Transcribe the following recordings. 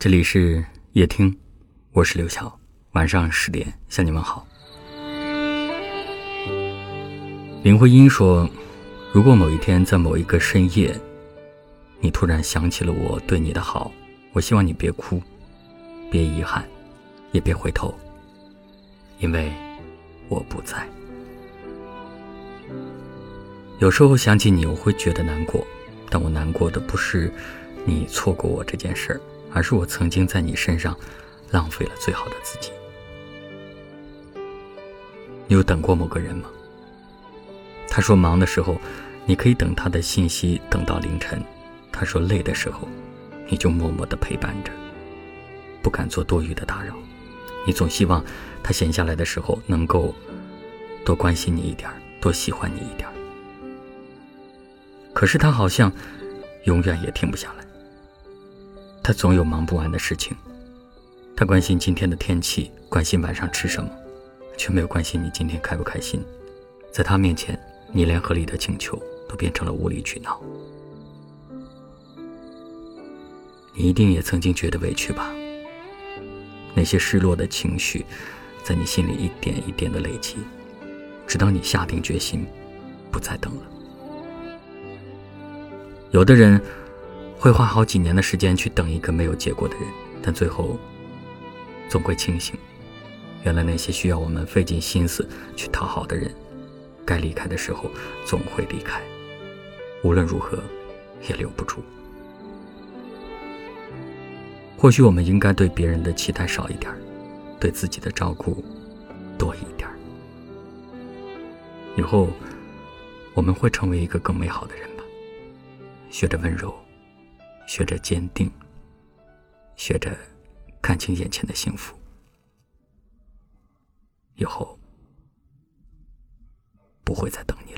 这里是夜听，我是刘晓。晚上十点向你们好。林徽因说：“如果某一天在某一个深夜，你突然想起了我对你的好，我希望你别哭，别遗憾，也别回头，因为我不在。有时候想起你，我会觉得难过，但我难过的不是你错过我这件事儿。”而是我曾经在你身上浪费了最好的自己。你有等过某个人吗？他说忙的时候，你可以等他的信息等到凌晨；他说累的时候，你就默默的陪伴着，不敢做多余的打扰。你总希望他闲下来的时候能够多关心你一点，多喜欢你一点。可是他好像永远也停不下来。他总有忙不完的事情，他关心今天的天气，关心晚上吃什么，却没有关心你今天开不开心。在他面前，你连合理的请求都变成了无理取闹。你一定也曾经觉得委屈吧？那些失落的情绪，在你心里一点一点的累积，直到你下定决心，不再等了。有的人。会花好几年的时间去等一个没有结果的人，但最后总会清醒。原来那些需要我们费尽心思去讨好的人，该离开的时候总会离开，无论如何也留不住。或许我们应该对别人的期待少一点，对自己的照顾多一点。以后我们会成为一个更美好的人吧，学着温柔。学着坚定，学着看清眼前的幸福，以后不会再等你了。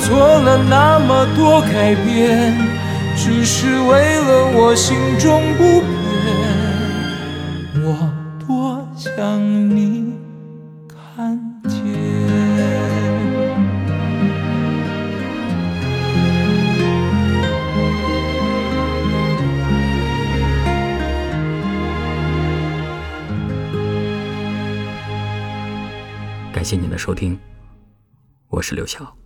做了那么多改变，只是为了我心中不变。我多想你看见。感谢您的收听，我是刘晓。